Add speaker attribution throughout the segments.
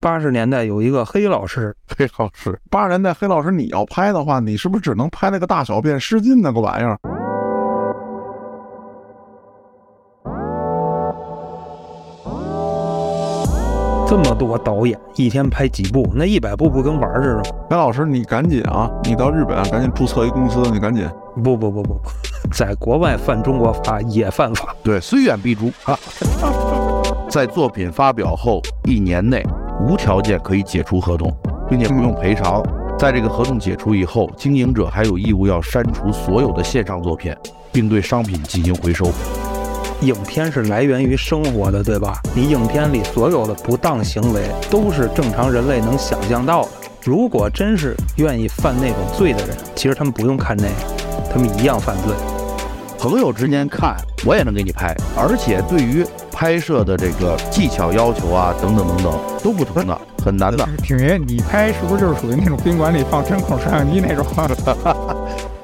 Speaker 1: 八十年代有一个黑老师，
Speaker 2: 黑老师，
Speaker 3: 八十年代黑老师，你要拍的话，你是不是只能拍那个大小便失禁那个玩意儿？
Speaker 1: 这么多导演一天拍几部，那一百部不跟玩儿似的吗？
Speaker 3: 黑老师，你赶紧啊，你到日本啊，赶紧注册一公司，你赶紧。
Speaker 1: 不不不不不，在国外犯中国法也犯法。
Speaker 2: 对，虽远必诛啊！在作品发表后一年内，无条件可以解除合同，并且不用赔偿。在这个合同解除以后，经营者还有义务要删除所有的线上作品，并对商品进行回收。
Speaker 1: 影片是来源于生活的，对吧？你影片里所有的不当行为都是正常人类能想象到的。如果真是愿意犯那种罪的人，其实他们不用看那个，他们一样犯罪。
Speaker 2: 朋友之间看，我也能给你拍，而且对于拍摄的这个技巧要求啊，等等等等，都不同的，很难的。
Speaker 4: 挺爷，你拍是不是就是属于那种宾馆里放针孔摄像机那种？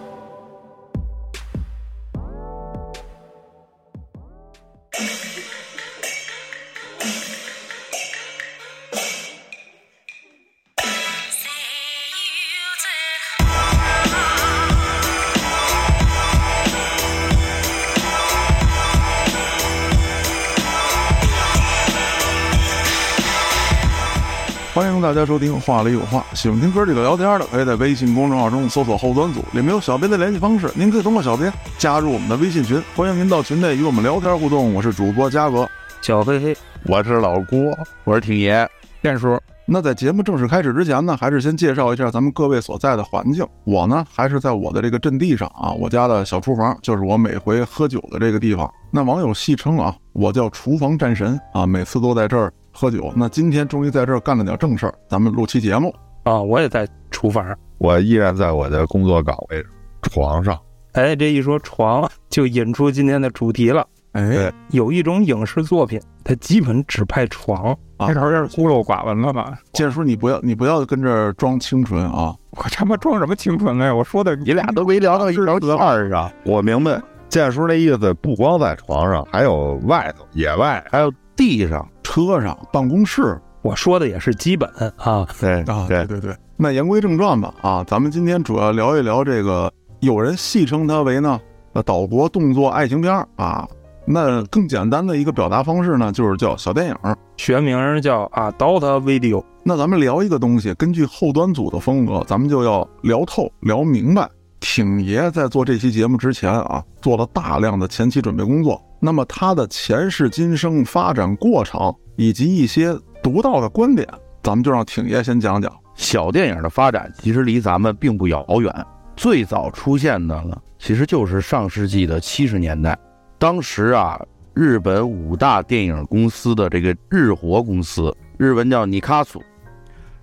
Speaker 3: 收听《话里有话》，喜欢听哥几个聊天的，可以在微信公众号中搜索“后端组”，里面有小编的联系方式，您可以通过小编加入我们的微信群，欢迎您到群内与我们聊天互动。我是主播嘉哥，
Speaker 1: 小黑黑，
Speaker 2: 我是老郭，我是挺爷，
Speaker 4: 电叔。
Speaker 3: 那在节目正式开始之前呢，还是先介绍一下咱们各位所在的环境。我呢，还是在我的这个阵地上啊，我家的小厨房就是我每回喝酒的这个地方。那网友戏称啊，我叫厨房战神啊，每次都在这儿。喝酒，那今天终于在这儿干了点正事儿，咱们录期节目
Speaker 1: 啊！我也在厨房，
Speaker 5: 我依然在我的工作岗位上，床上。
Speaker 1: 哎，这一说床，就引出今天的主题了。
Speaker 3: 哎，
Speaker 1: 有一种影视作品，它基本只拍床，
Speaker 4: 开头有点孤陋寡闻了吧？
Speaker 3: 建叔，你不要，你不要跟这儿装清纯啊！
Speaker 4: 我他妈装什么清纯呀？我说的，
Speaker 2: 你俩都没聊到一条线上。
Speaker 5: 我明白建叔那意思，不光在床上，还有外头、野外，
Speaker 2: 还有地上。
Speaker 3: 车上、办公室，
Speaker 1: 我说的也是基本啊。
Speaker 2: 对
Speaker 3: 啊，对对对。那言归正传吧，啊，咱们今天主要聊一聊这个，有人戏称它为呢，呃，岛国动作爱情片啊。那更简单的一个表达方式呢，就是叫小电影，
Speaker 1: 学名叫啊，Dota Video。
Speaker 3: 那咱们聊一个东西，根据后端组的风格，咱们就要聊透、聊明白。挺爷在做这期节目之前啊，做了大量的前期准备工作。那么他的前世今生发展过程以及一些独到的观点，咱们就让挺爷先讲讲。
Speaker 2: 小电影的发展其实离咱们并不遥远，最早出现的呢，其实就是上世纪的七十年代。当时啊，日本五大电影公司的这个日活公司，日文叫尼卡索，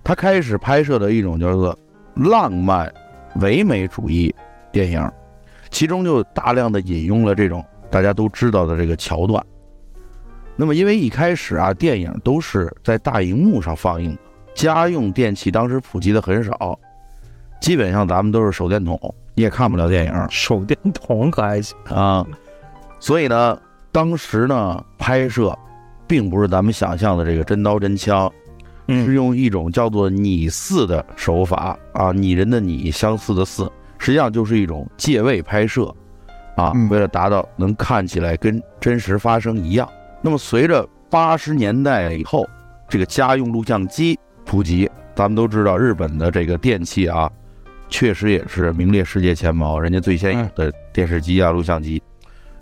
Speaker 2: 他开始拍摄的一种叫做浪漫。唯美主义电影，其中就大量的引用了这种大家都知道的这个桥段。那么，因为一开始啊，电影都是在大荧幕上放映的，家用电器当时普及的很少，基本上咱们都是手电筒，你也看不了电影。
Speaker 1: 手电筒可还行
Speaker 2: 啊？所以呢，当时呢，拍摄并不是咱们想象的这个真刀真枪。是用一种叫做拟似的手法啊，拟人的拟，相似的似，实际上就是一种借位拍摄，啊，为了达到能看起来跟真实发生一样。那么随着八十年代以后，这个家用录像机普及，咱们都知道日本的这个电器啊，确实也是名列世界前茅，人家最先有的电视机啊、录像机，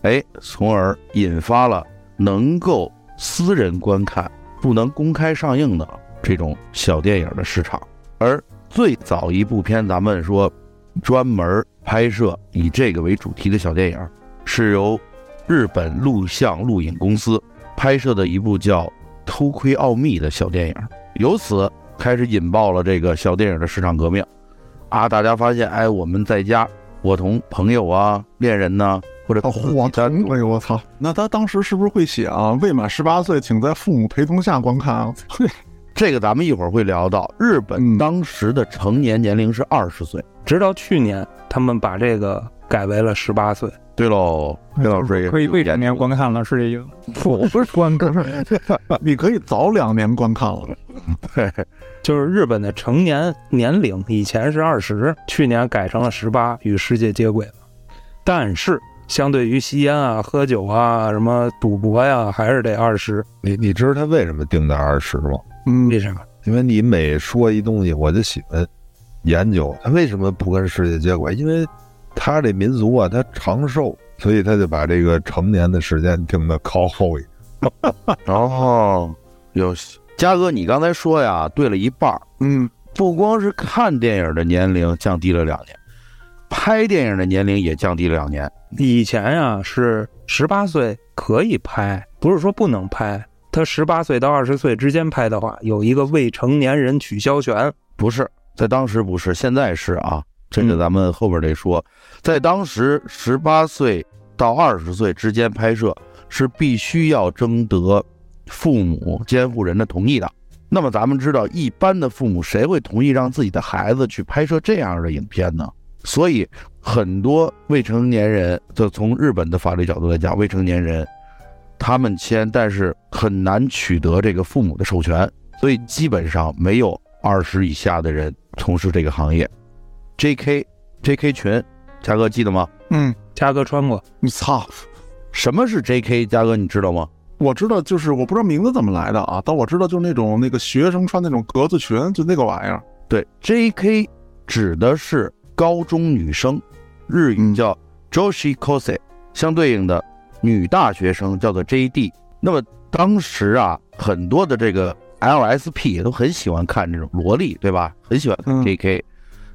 Speaker 2: 哎，从而引发了能够私人观看、不能公开上映的。这种小电影的市场，而最早一部片，咱们说专门拍摄以这个为主题的小电影，是由日本录像录影公司拍摄的一部叫《偷窥奥秘》的小电影，由此开始引爆了这个小电影的市场革命。啊，大家发现，哎，我们在家，我同朋友啊、恋人呢，或者
Speaker 3: 嚯，真哎呦我操！那他当时是不是会写啊？未满十八岁，请在父母陪同下观看啊？
Speaker 2: 这个咱们一会儿会聊到，日本当时的成年年龄是二十岁，
Speaker 1: 直到去年他们把这个改为了十八岁。
Speaker 2: 对喽，黑老师也
Speaker 4: 可以未成年观看了，是这意思？
Speaker 3: 我不是观看，你可以早两年观看了。
Speaker 2: 对，
Speaker 1: 就是日本的成年年龄以前是二十，去年改成了十八，与世界接轨了。但是相对于吸烟啊、喝酒啊、什么赌博呀，还是得二十。
Speaker 5: 你你知道他为什么定在二十吗？
Speaker 3: 嗯，
Speaker 1: 为啥？
Speaker 5: 因为你每说一东西，我就喜欢研究他为什么不跟世界接轨，因为他这民族啊，他长寿，所以他就把这个成年的时间定的靠后一点。
Speaker 2: 哦，有嘉哥，你刚才说呀，对了一半儿。
Speaker 3: 嗯，
Speaker 2: 不光是看电影的年龄降低了两年，拍电影的年龄也降低了两年。
Speaker 1: 以前呀是十八岁可以拍，不是说不能拍。他十八岁到二十岁之间拍的话，有一个未成年人取消权。
Speaker 2: 不是，在当时不是，现在是啊。这个咱们后边得说，在当时十八岁到二十岁之间拍摄是必须要征得父母监护人的同意的。那么咱们知道，一般的父母谁会同意让自己的孩子去拍摄这样的影片呢？所以很多未成年人，就从日本的法律角度来讲，未成年人他们签，但是很难取得这个父母的授权，所以基本上没有二十以下的人从事这个行业。J.K. J.K. 群，嘉哥记得吗？
Speaker 3: 嗯，
Speaker 1: 嘉哥穿过，
Speaker 3: 你操！
Speaker 2: 什么是 J.K. 嘉哥，你知道吗？
Speaker 3: 我知道，就是我不知道名字怎么来的啊，但我知道就是那种那个学生穿那种格子裙，就那个玩意儿。
Speaker 2: 对，J.K. 指的是高中女生，日语叫 Joshi Kose，相对应的女大学生叫做 J.D。那么当时啊，很多的这个 L.S.P. 都很喜欢看这种萝莉，对吧？很喜欢看
Speaker 3: 嗯
Speaker 2: J.K.，、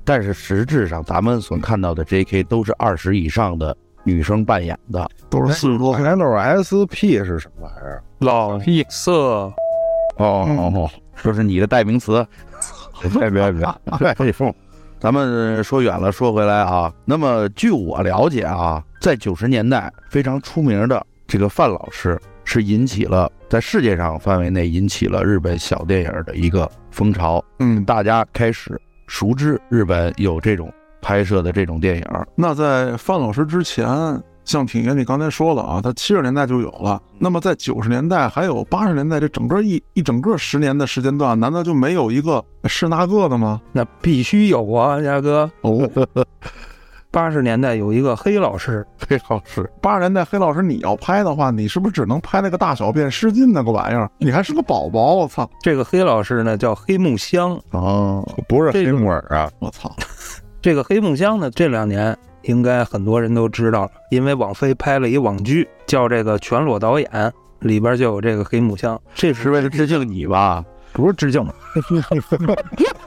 Speaker 2: 但是实质上咱们所看到的 J.K. 都是二十以上的女生扮演的。
Speaker 3: 都是四十多岁。
Speaker 5: LSP 是什么玩意儿？
Speaker 1: 老色
Speaker 2: 哦哦哦，这是你的代名词。
Speaker 5: 别别别！
Speaker 2: 哎呦，咱们说远了，说回来啊。那么据我了解啊，在九十年代非常出名的这个范老师，是引起了在世界上范围内引起了日本小电影的一个风潮，
Speaker 3: 嗯，
Speaker 2: 大家开始熟知日本有这种拍摄的这种电影。
Speaker 3: 那在范老师之前，像挺爷你刚才说了啊，他七十年代就有了。那么在九十年代还有八十年代这整个一一整个十年的时间段，难道就没有一个是那个的吗？
Speaker 1: 那必须有啊，嘉哥。
Speaker 3: 哦，
Speaker 1: 八十年代有一个黑老师，
Speaker 2: 黑老师，
Speaker 3: 八十年代黑老师你要拍的话，你是不是只能拍那个大小便失禁那个玩意儿？你还是个宝宝，我操！
Speaker 1: 这个黑老师呢叫黑木香。
Speaker 2: 哦，
Speaker 5: 不是黑木耳啊，
Speaker 3: 我操！
Speaker 1: 这个黑木香呢，这两年应该很多人都知道了，因为网飞拍了一网剧，叫这个《全裸导演》，里边就有这个黑木香。这
Speaker 2: 是为了致敬你吧？
Speaker 1: 不是致敬？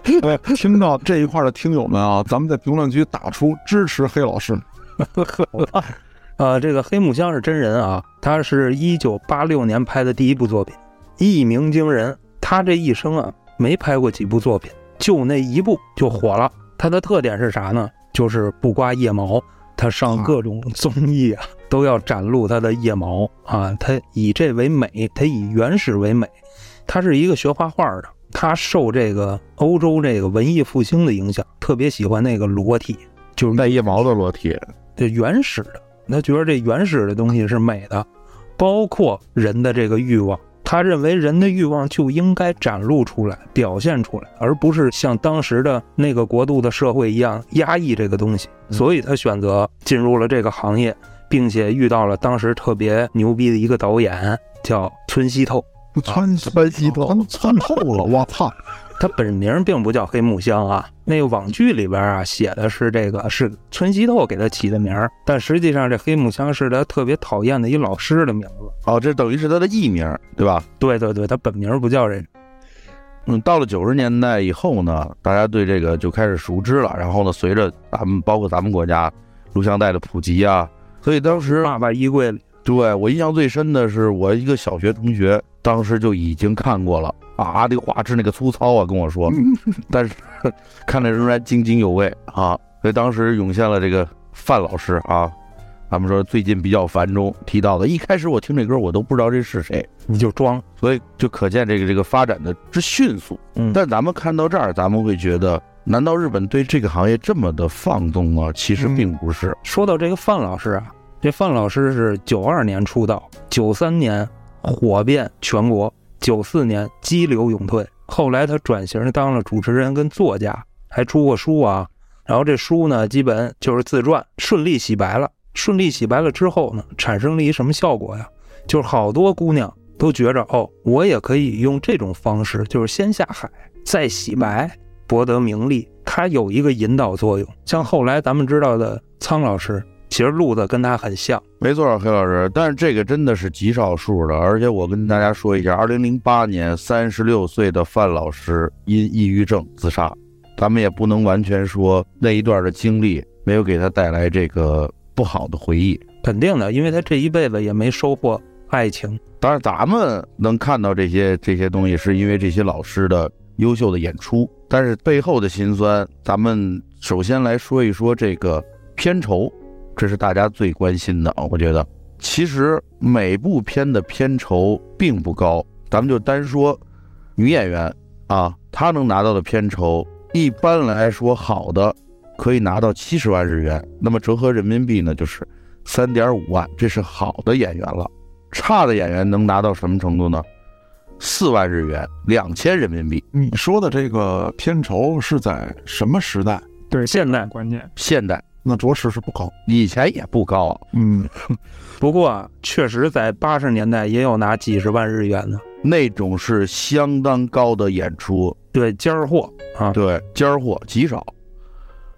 Speaker 3: 听到这一块的听友们啊，咱们在评论区打出支持黑老师。
Speaker 1: 呃，这个黑木香是真人啊，他是一九八六年拍的第一部作品，一鸣惊人。他这一生啊，没拍过几部作品，就那一部就火了。他的特点是啥呢？就是不刮腋毛，他上各种综艺啊，都要展露他的腋毛啊。他以这为美，他以原始为美。他是一个学画画的，他受这个欧洲这个文艺复兴的影响，特别喜欢那个裸体，就是
Speaker 2: 带腋毛的裸体，
Speaker 1: 这原始的，他觉得这原始的东西是美的，包括人的这个欲望。他认为人的欲望就应该展露出来、表现出来，而不是像当时的那个国度的社会一样压抑这个东西。所以他选择进入了这个行业，并且遇到了当时特别牛逼的一个导演，叫村西透。
Speaker 3: 村村西透，穿透了！我操！
Speaker 1: 他本名并不叫黑木香啊，那个网剧里边啊写的是这个是村西透给他起的名儿，但实际上这黑木香是他特别讨厌的一老师的名字。
Speaker 2: 哦，这等于是他的艺名，对吧？
Speaker 1: 对对对，他本名不叫这个。
Speaker 2: 嗯，到了九十年代以后呢，大家对这个就开始熟知了。然后呢，随着咱们包括咱们国家录像带的普及啊，所以当时
Speaker 1: 爸爸衣柜里，
Speaker 2: 对我印象最深的是，我一个小学同学当时就已经看过了啊，那个画质那个粗糙啊，跟我说，但是 看着仍然津津有味啊。所以当时涌现了这个范老师啊，他们说最近比较繁中提到的，一开始我听这歌我都不知道这是谁，
Speaker 1: 你就装。
Speaker 2: 所以就可见这个这个发展的之迅速。
Speaker 1: 嗯
Speaker 2: 但咱们看到这儿，咱们会觉得，难道日本对这个行业这么的放纵吗？其实并不是。
Speaker 1: 说到这个范老师啊，这范老师是九二年出道，九三年火遍全国，九四年激流勇退，后来他转型当了主持人跟作家，还出过书啊。然后这书呢，基本就是自传，顺利洗白了。顺利洗白了之后呢，产生了一什么效果呀？就是好多姑娘都觉着，哦，我也可以用这种方式，就是先下海再洗白，博得名利。它有一个引导作用。像后来咱们知道的苍老师，其实路子跟他很像。
Speaker 2: 没错，黑老师，但是这个真的是极少数的。而且我跟大家说一下，二零零八年，三十六岁的范老师因抑郁症自杀。咱们也不能完全说那一段的经历没有给他带来这个。不好的回忆，
Speaker 1: 肯定的，因为他这一辈子也没收获爱情。
Speaker 2: 当然，咱们能看到这些这些东西，是因为这些老师的优秀的演出。但是背后的辛酸，咱们首先来说一说这个片酬，这是大家最关心的。我觉得，其实每部片的片酬并不高，咱们就单说女演员啊，她能拿到的片酬，一般来说好的。可以拿到七十万日元，那么折合人民币呢，就是三点五万，这是好的演员了。差的演员能拿到什么程度呢？四万日元，两千人民币。
Speaker 3: 你说的这个片酬是在什么时代？
Speaker 4: 对，现代关键，
Speaker 2: 现代
Speaker 3: 那着实是不高，
Speaker 2: 以前也不高。
Speaker 3: 嗯，
Speaker 1: 不过确实在八十年代也有拿几十万日元的，
Speaker 2: 那种是相当高的演出。
Speaker 1: 对，尖儿货啊，
Speaker 2: 对，尖儿货极少。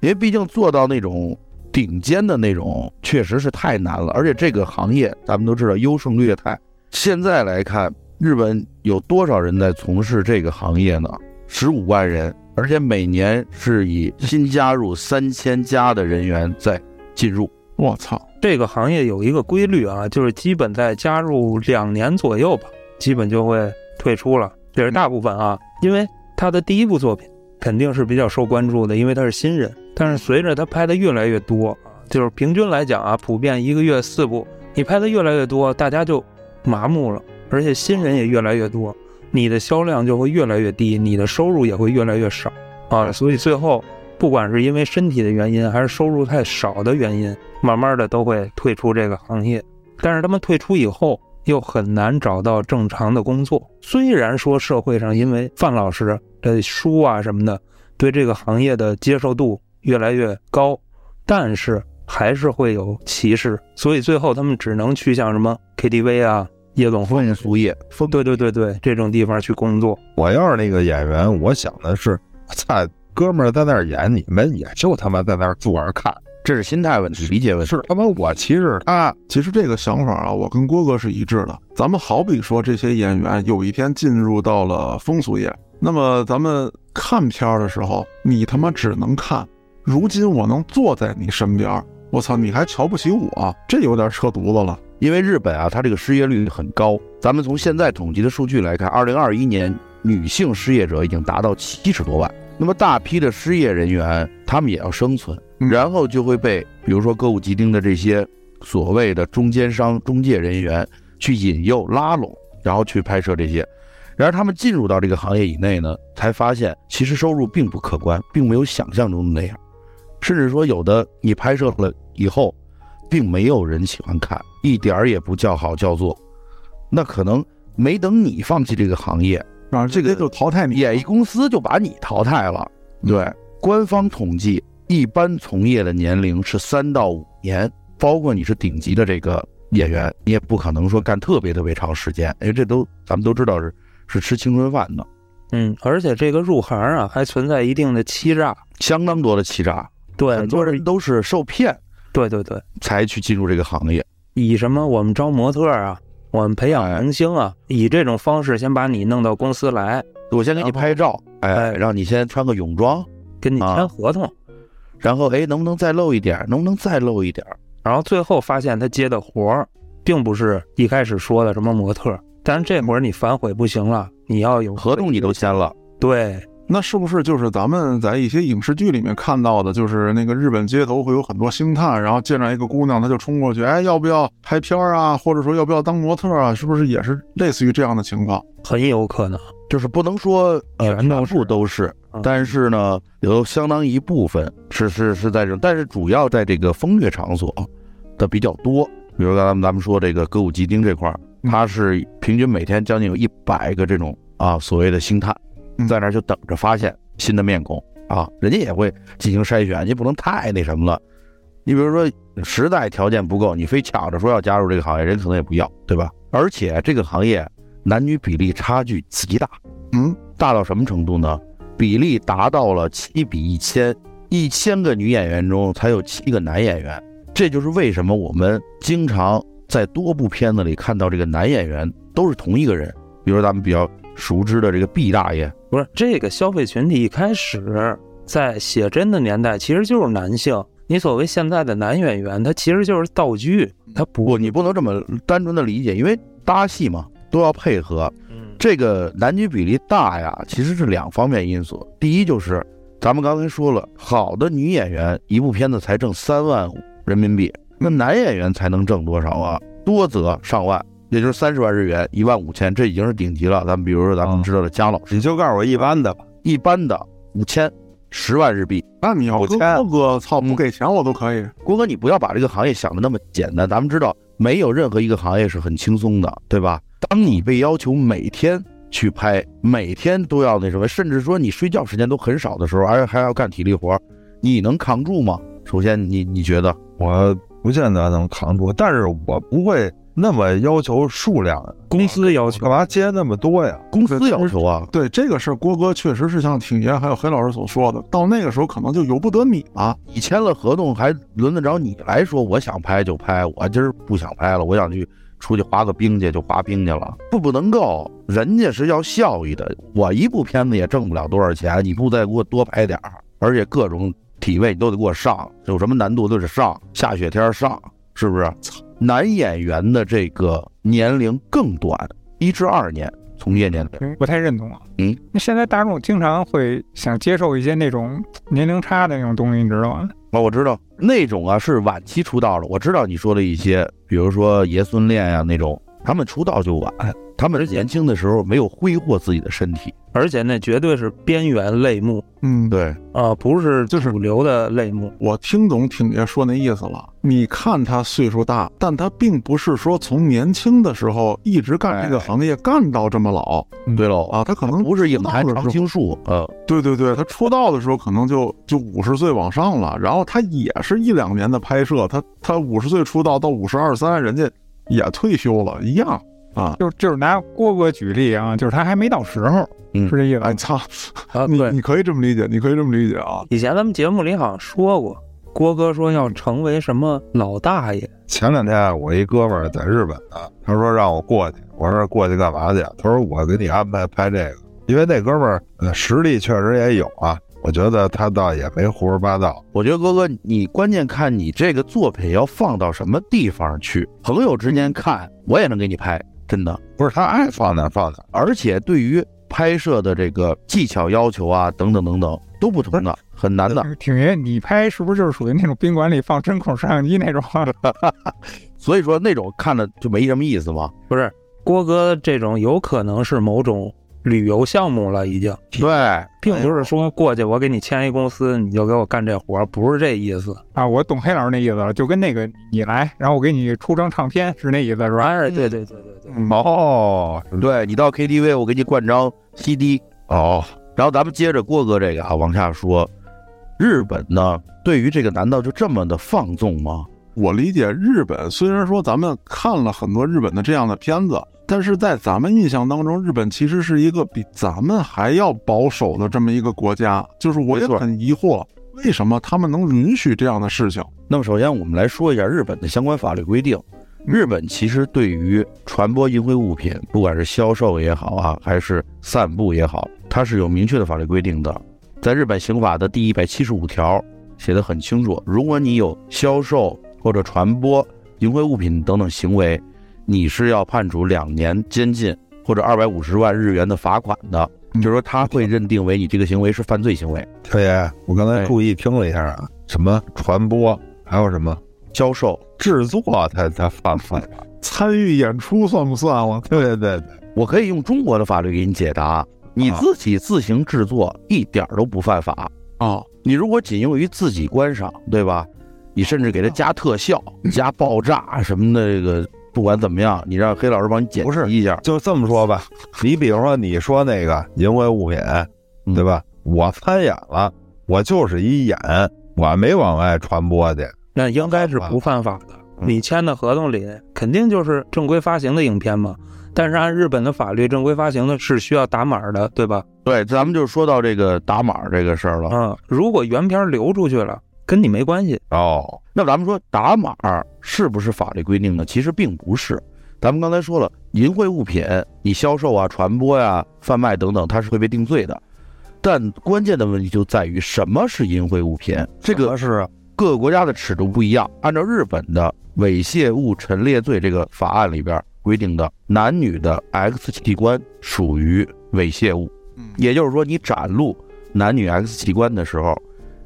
Speaker 2: 因为毕竟做到那种顶尖的那种，确实是太难了。而且这个行业，咱们都知道优胜劣汰。现在来看，日本有多少人在从事这个行业呢？十五万人，而且每年是以新加入三千家的人员在进入。
Speaker 3: 我操，
Speaker 1: 这个行业有一个规律啊，就是基本在加入两年左右吧，基本就会退出了。这是大部分啊，因为他的第一部作品肯定是比较受关注的，因为他是新人。但是随着他拍的越来越多，就是平均来讲啊，普遍一个月四部，你拍的越来越多，大家就麻木了，而且新人也越来越多，你的销量就会越来越低，你的收入也会越来越少啊。所以最后，不管是因为身体的原因，还是收入太少的原因，慢慢的都会退出这个行业。但是他们退出以后，又很难找到正常的工作。虽然说社会上因为范老师的书啊什么的，对这个行业的接受度。越来越高，但是还是会有歧视，所以最后他们只能去像什么 KTV 啊、夜总会、
Speaker 2: 俗业，
Speaker 1: 对对对对，这种地方去工作。
Speaker 5: 我要是那个演员，我想的是，操，哥们儿在那儿演，你们也就他妈在那儿坐着看，
Speaker 2: 这是心态问题，理解问题。
Speaker 5: 是他妈我其实啊，
Speaker 3: 其实这个想法啊，我跟郭哥是一致的。咱们好比说，这些演员有一天进入到了风俗业，那么咱们看片儿的时候，你他妈只能看。如今我能坐在你身边，我操，你还瞧不起我？这有点扯犊子了。
Speaker 2: 因为日本啊，它这个失业率很高。咱们从现在统计的数据来看，二零二一年女性失业者已经达到七十多万。那么大批的失业人员，他们也要生存，然后就会被比如说歌舞伎町的这些所谓的中间商、中介人员去引诱、拉拢，然后去拍摄这些。然而他们进入到这个行业以内呢，才发现其实收入并不可观，并没有想象中的那样。甚至说，有的你拍摄了以后，并没有人喜欢看，一点儿也不叫好叫座。那可能没等你放弃这个行业，
Speaker 3: 啊，这个就淘汰你，
Speaker 2: 演艺公司就把你淘汰了。对，官方统计，一般从业的年龄是三到五年，包括你是顶级的这个演员，你也不可能说干特别特别长时间，因为这都咱们都知道是是吃青春饭的。
Speaker 1: 嗯，而且这个入行啊，还存在一定的欺诈，
Speaker 2: 相当多的欺诈。
Speaker 1: 对，
Speaker 2: 很多人都是受骗，
Speaker 1: 对对对，
Speaker 2: 才去进入这个行业。
Speaker 1: 以什么我们招模特啊，我们培养明星啊，以这种方式先把你弄到公司来，
Speaker 2: 我先给你拍照，哎，让你先穿个泳装，
Speaker 1: 跟你签合同，
Speaker 2: 然后哎，能不能再露一点？能不能再露一点？
Speaker 1: 然后最后发现他接的活儿，并不是一开始说的什么模特，但是这会儿你反悔不行了，你要有
Speaker 2: 合同，你都签了，
Speaker 1: 对。
Speaker 3: 那是不是就是咱们在一些影视剧里面看到的，就是那个日本街头会有很多星探，然后见着一个姑娘，他就冲过去，哎，要不要拍片儿啊？或者说要不要当模特啊？是不是也是类似于这样的情况？
Speaker 1: 很有可能，
Speaker 2: 就是不能说全部都是，但是呢，有相当一部分是是是在这，但是主要在这个风月场所，的比较多。比如刚才咱们说这个歌舞伎町这块儿，它是平均每天将近有一百个这种啊所谓的星探，在那儿就等着发现新的面孔啊，人家也会进行筛选，你不能太那什么了。你比如说实在条件不够，你非抢着说要加入这个行业，人可能也不要，对吧？而且这个行业男女比例差距极大，
Speaker 3: 嗯，
Speaker 2: 大到什么程度呢？比例达到了七比一千，一千个女演员中才有七个男演员。这就是为什么我们经常在多部片子里看到这个男演员都是同一个人，比如咱们比较熟知的这个毕大爷，
Speaker 1: 不是这个消费群体一开始在写真的年代其实就是男性。你所谓现在的男演员，他其实就是道具，他不，
Speaker 2: 你不能这么单纯的理解，因为搭戏嘛都要配合。这个男女比例大呀，其实是两方面因素。第一就是咱们刚才说了，好的女演员一部片子才挣三万。人民币，那男演员才能挣多少啊？多则上万，也就是三十万日元，一万五千，这已经是顶级了。咱们比如说，咱们知道的姜老师，
Speaker 5: 你就告诉我一般的吧，
Speaker 2: 一般的五千，十万日币。
Speaker 3: 那你要郭哥，操，不给钱我都可以。
Speaker 2: 郭哥，你不要把这个行业想的那么简单。咱们知道，没有任何一个行业是很轻松的，对吧？当你被要求每天去拍，每天都要那什么，甚至说你睡觉时间都很少的时候，而且还要干体力活，你能扛住吗？首先，你你觉得？
Speaker 5: 我不见得能扛住，但是我不会那么要求数量。
Speaker 1: 公司要求
Speaker 5: 干嘛接那么多呀？
Speaker 2: 公司要求啊。
Speaker 3: 对这个事儿，郭哥确实是像挺爷还有黑老师所说的，到那个时候可能就由不得你了。
Speaker 2: 你签了合同，还轮得着你来说我想拍就拍，我今儿不想拍了，我想去出去滑个冰去就滑冰去了，不不能够。人家是要效益的，我一部片子也挣不了多少钱，你不再给我多拍点儿，而且各种。体位你都得给我上，有什么难度都得上。下雪天上，是不是？男演员的这个年龄更短，一至二年从业年龄，
Speaker 4: 不太认同啊。
Speaker 2: 嗯，
Speaker 4: 那现在大众经常会想接受一些那种年龄差的那种东西，你知道吗？
Speaker 2: 啊，我知道那种啊是晚期出道的。我知道你说的一些，比如说爷孙恋呀那种，他们出道就晚，他们年轻的时候没有挥霍自己的身体。
Speaker 1: 而且那绝对是边缘类目，
Speaker 3: 嗯，
Speaker 2: 对
Speaker 1: 啊，不是就是主流的类目。
Speaker 3: 我听懂挺爷说那意思了。你看他岁数大，但他并不是说从年轻的时候一直干这个行业干到这么老。
Speaker 2: 对喽
Speaker 3: 啊，他可能
Speaker 2: 不是影坛常青树。呃，
Speaker 3: 对对对，他出道的时候可能就就五十岁往上了，然后他也是一两年的拍摄，他他五十岁出道到五十二三，人家也退休了一样啊。
Speaker 4: 就就是拿郭哥举例啊，就是他还没到时候。
Speaker 2: 嗯，
Speaker 4: 是这意思。
Speaker 3: 哎，操！你你可以这么理解，你可以这么理解啊。
Speaker 1: 以前咱们节目里好像说过，郭哥说要成为什么老大爷。
Speaker 5: 前两天我一哥们儿在日本呢，他说让我过去，我说过去干嘛去？他说我给你安排拍这个，因为那哥们儿呃实力确实也有啊。我觉得他倒也没胡说八道。
Speaker 2: 我觉得哥哥，你关键看你这个作品要放到什么地方去，朋友之间看我也能给你拍，真的
Speaker 5: 不是他爱放哪放哪，
Speaker 2: 而且对于。拍摄的这个技巧要求啊，等等等等，都不同的，很难的。
Speaker 4: 挺爷，你拍是不是就是属于那种宾馆里放针孔摄像机那种？
Speaker 2: 所以说那种看着就没什么意思嘛？
Speaker 1: 不是，郭哥这种有可能是某种。旅游项目了，已经
Speaker 2: 对，
Speaker 1: 并不是说过去我给你签一公司，你就给我干这活，不是这意思
Speaker 4: 啊。我懂黑老师那意思了，就跟那个你来，然后我给你出张唱片，是那意思是吧？
Speaker 1: 哎，对对对对对。
Speaker 2: 哦，对你到 KTV，我给你灌张 CD 哦。然后咱们接着郭哥这个啊往下说，日本呢，对于这个难道就这么的放纵吗？
Speaker 3: 我理解日本，虽然说咱们看了很多日本的这样的片子。但是在咱们印象当中，日本其实是一个比咱们还要保守的这么一个国家。就是我也很疑惑，为什么他们能允许这样的事情？
Speaker 2: 那么首先我们来说一下日本的相关法律规定。日本其实对于传播淫秽物品，不管是销售也好啊，还是散布也好，它是有明确的法律规定的。在日本刑法的第一百七十五条写得很清楚，如果你有销售或者传播淫秽物品等等行为。你是要判处两年监禁或者二百五十万日元的罚款的，就是说他会认定为你这个行为是犯罪行为。
Speaker 5: 特爷，我刚才注意听了一下啊，什么传播，还有什么
Speaker 2: 销售、
Speaker 5: 制作，他他犯不犯？
Speaker 3: 参与演出算不算？我
Speaker 5: 对对对对，
Speaker 2: 我可以用中国的法律给你解答。你自己自行制作一点都不犯法
Speaker 3: 啊！
Speaker 2: 你如果仅用于自己观赏，对吧？你甚至给它加特效、加爆炸什么的，这个不管怎么样，你让黑老师帮你解
Speaker 5: 不是
Speaker 2: 辑一下，
Speaker 5: 就这么说吧，你比如说你说那个淫秽物品，对吧？我参演了，我就是一演，我没往外传播去。
Speaker 1: 那应该是不犯法的。
Speaker 2: 嗯
Speaker 1: 你签的合同里肯定就是正规发行的影片嘛。但是按日本的法律，正规发行的是需要打码的，对吧？
Speaker 2: 对，咱们就说到这个打码这个事儿了。
Speaker 1: 嗯，如果原片流出去了，跟你没关系。
Speaker 5: 哦，
Speaker 2: 那咱们说打码是不是法律规定的？其实并不是。咱们刚才说了，淫秽物品你销售啊、传播呀、贩卖等等，它是会被定罪的。但关键的问题就在于什么是淫秽物品？这个
Speaker 5: 是
Speaker 2: 各个国家的尺度不一样。按照日本的猥亵物陈列罪这个法案里边规定的，男女的 X 器官属于猥亵物，
Speaker 3: 嗯
Speaker 2: 也就是说，你展露男女 X 器官的时候，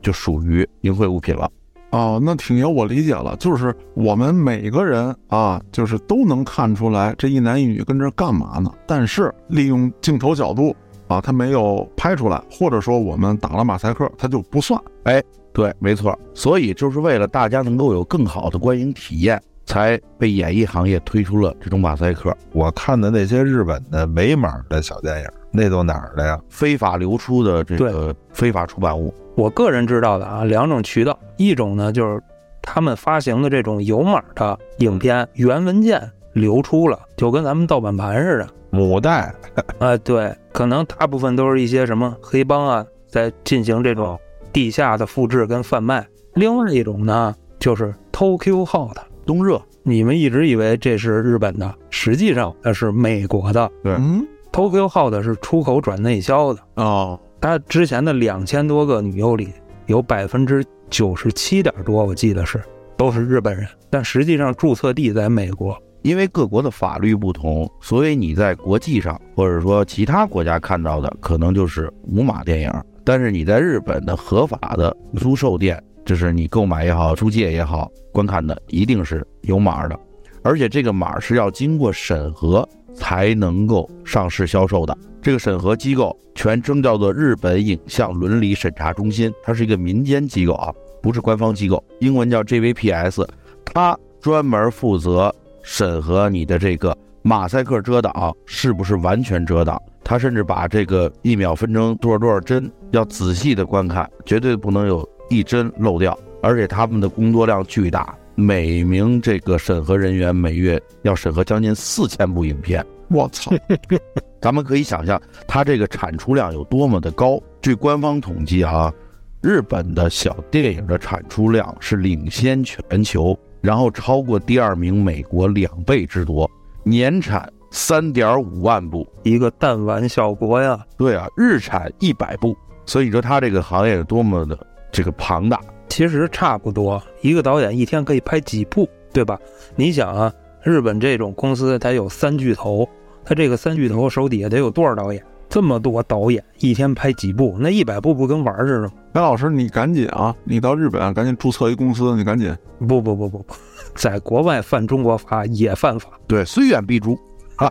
Speaker 2: 就属于淫秽物品了。
Speaker 3: 哦，那挺爷，我理解了，就是我们每个人啊，就是都能看出来这一男一女跟这干嘛呢？但是利用镜头角度啊，他没有拍出来，或者说我们打了马赛克，他就不算。
Speaker 2: 哎对，没错。所以就是为了大家能够有更好的观影体验，才被演艺行业推出了这种马赛克。
Speaker 5: 我看的那些日本的没码的小电影，那都哪儿的呀？
Speaker 2: 非法流出的这个非法出版物，
Speaker 1: 我个人知道的啊，两种渠道，一种呢就是他们发行的这种有码的影片原文件流出了，就跟咱们盗版盘似的。
Speaker 5: 母带
Speaker 1: 啊，对，可能大部分都是一些什么黑帮啊，在进行这种地下的复制跟贩卖。另外一种呢，就是 Tokyo Hot，
Speaker 2: 东热。
Speaker 1: 你们一直以为这是日本的，实际上那是美国的。
Speaker 2: 对。
Speaker 3: 嗯
Speaker 1: ，Tokyo Hot 是出口转内销的，
Speaker 3: 哦，
Speaker 1: 它之前的两千多个女优里，有百分之九十七点多，我记得是都是日本人，但实际上注册地在美国。
Speaker 2: 因为各国的法律不同，所以你在国际上或者说其他国家看到的可能就是无码电影，但是你在日本的合法的租售店，就是你购买也好、租借也好，观看的一定是有码的，而且这个码是要经过审核才能够上市销售的。这个审核机构全称叫做日本影像伦理审查中心，它是一个民间机构啊，不是官方机构，英文叫 JVPS，它专门负责。审核你的这个马赛克遮挡是不是完全遮挡？他甚至把这个一秒分成多少多少帧，要仔细的观看，绝对不能有一帧漏掉。而且他们的工作量巨大，每名这个审核人员每月要审核将近四千部影片。
Speaker 3: 我操！
Speaker 2: 咱们可以想象，它这个产出量有多么的高。据官方统计啊，日本的小电影的产出量是领先全球。然后超过第二名美国两倍之多，年产三点五万部，
Speaker 1: 一个弹丸小国呀。
Speaker 2: 对啊，日产一百部，所以你说它这个行业有多么的这个庞大。
Speaker 1: 其实差不多，一个导演一天可以拍几部，对吧？你想啊，日本这种公司它有三巨头，它这个三巨头手底下得有多少导演？这么多导演一天拍几部？那一百部不跟玩似的吗？
Speaker 3: 白老师，你赶紧啊！你到日本啊，赶紧注册一公司，你赶紧。
Speaker 1: 不不不不不，在国外犯中国法也犯法。
Speaker 2: 对，虽远必诛啊！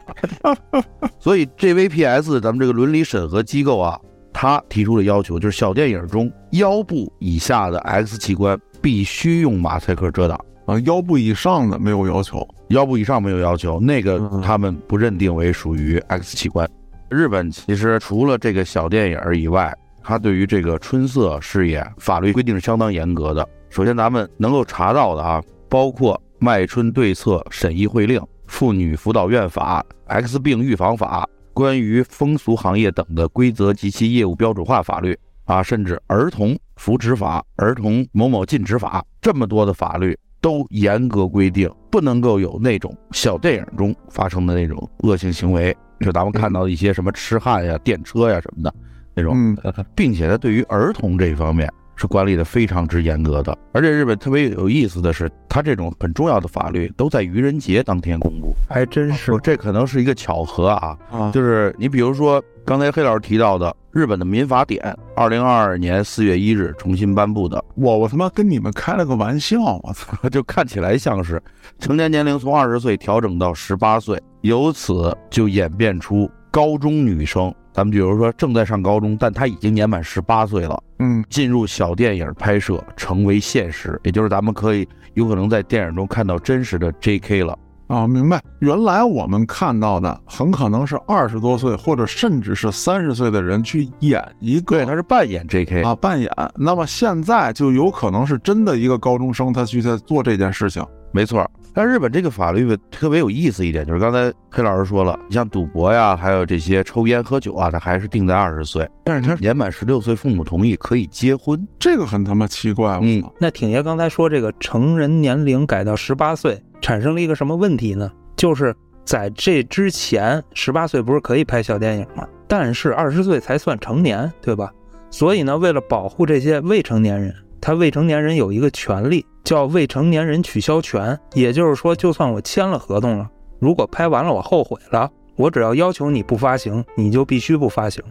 Speaker 2: 所以 JVPS 咱们这个伦理审核机构啊，他提出的要求就是小电影中腰部以下的 X 器官必须用马赛克遮挡
Speaker 3: 啊，腰部以上的没有要求，
Speaker 2: 腰部以上没有要求，那个
Speaker 3: 嗯
Speaker 2: 他们不认定为属于 X 器官。日本其实除了这个小电影以外，它对于这个春色事业法律规定是相当严格的。首先，咱们能够查到的啊，包括《卖春对策审议会令》《妇女辅导院法》《X 病预防法》《关于风俗行业等的规则及其业务标准化法律》啊，甚至《儿童扶持法》《儿童某某禁止法》这么多的法律。都严格规定，不能够有那种小电影中发生的那种恶性行为，就咱们看到的一些什么痴汉呀、电车呀什么的那种，
Speaker 3: 嗯，
Speaker 2: 并且它对于儿童这一方面是管理的非常之严格的。而且日本特别有意思的是，它这种很重要的法律都在愚人节当天公布，
Speaker 1: 还真是。
Speaker 2: 这可能是一个巧合啊。
Speaker 3: 啊，
Speaker 2: 就是你比如说刚才黑老师提到的日本的民法典，二零二二年四月一日重新颁布的，
Speaker 3: 我我他妈跟你们开了个玩笑，我操！
Speaker 2: 就看起来像是成年年龄从二十岁调整到十八岁，由此就演变出高中女生咱们比如说正在上高中，但他已经年满十八岁了，
Speaker 3: 嗯
Speaker 2: 进入小电影拍摄成为现实，也就是咱们可以有可能在电影中看到真实的 J.K. 了。
Speaker 3: 啊，明白。原来我们看到的很可能是二十多岁或者甚至是三十岁的人去演一个，
Speaker 2: 对，他是扮演 J.K.
Speaker 3: 啊扮演。那么现在就有可能是真的一个高中生，他去在做这件事情。
Speaker 2: 没错，但日本这个法律特别有意思一点，就是刚才黑老师说了，你像赌博呀，还有这些抽烟喝酒啊，它还是定在二十岁，但是他年满十六岁，父母同意可以结婚。
Speaker 3: 这个很他妈奇怪，我
Speaker 2: 嗯！
Speaker 1: 那挺爷刚才说这个成人年龄改到十八岁，产生了一个什么问题呢？就是在这之前，十八岁不是可以拍小电影吗？但是二十岁才算成年，对吧？所以呢，为了保护这些未成年人，他未成年人有一个权利叫未成年人取消权，也就是说，就算我签了合同了，如果拍完了我后悔了，我只要要求你不发行，你就必须不发行。